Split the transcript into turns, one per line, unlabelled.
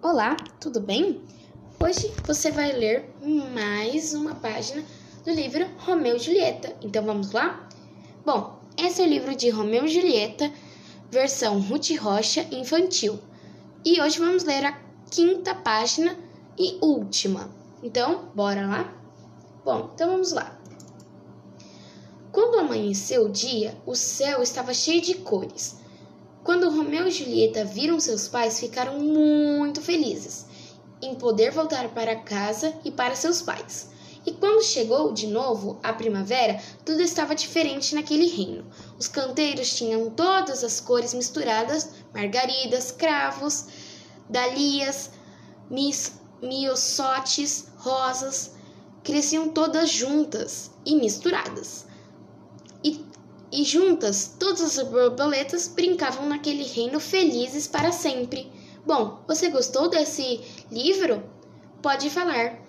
Olá, tudo bem? Hoje você vai ler mais uma página do livro Romeu e Julieta. Então vamos lá? Bom, esse é o livro de Romeu e Julieta, versão Ruth Rocha infantil. E hoje vamos ler a quinta página e última. Então, bora lá? Bom, então vamos lá. Quando amanheceu o dia, o céu estava cheio de cores. Quando Romeu e Julieta viram seus pais, ficaram muito felizes em poder voltar para casa e para seus pais. E quando chegou de novo a primavera, tudo estava diferente naquele reino. Os canteiros tinham todas as cores misturadas: margaridas, cravos, dalias, mis, miossotes, rosas, cresciam todas juntas e misturadas. E, juntas, todas as borboletas brincavam naquele reino felizes para sempre. Bom, você gostou desse livro? Pode falar.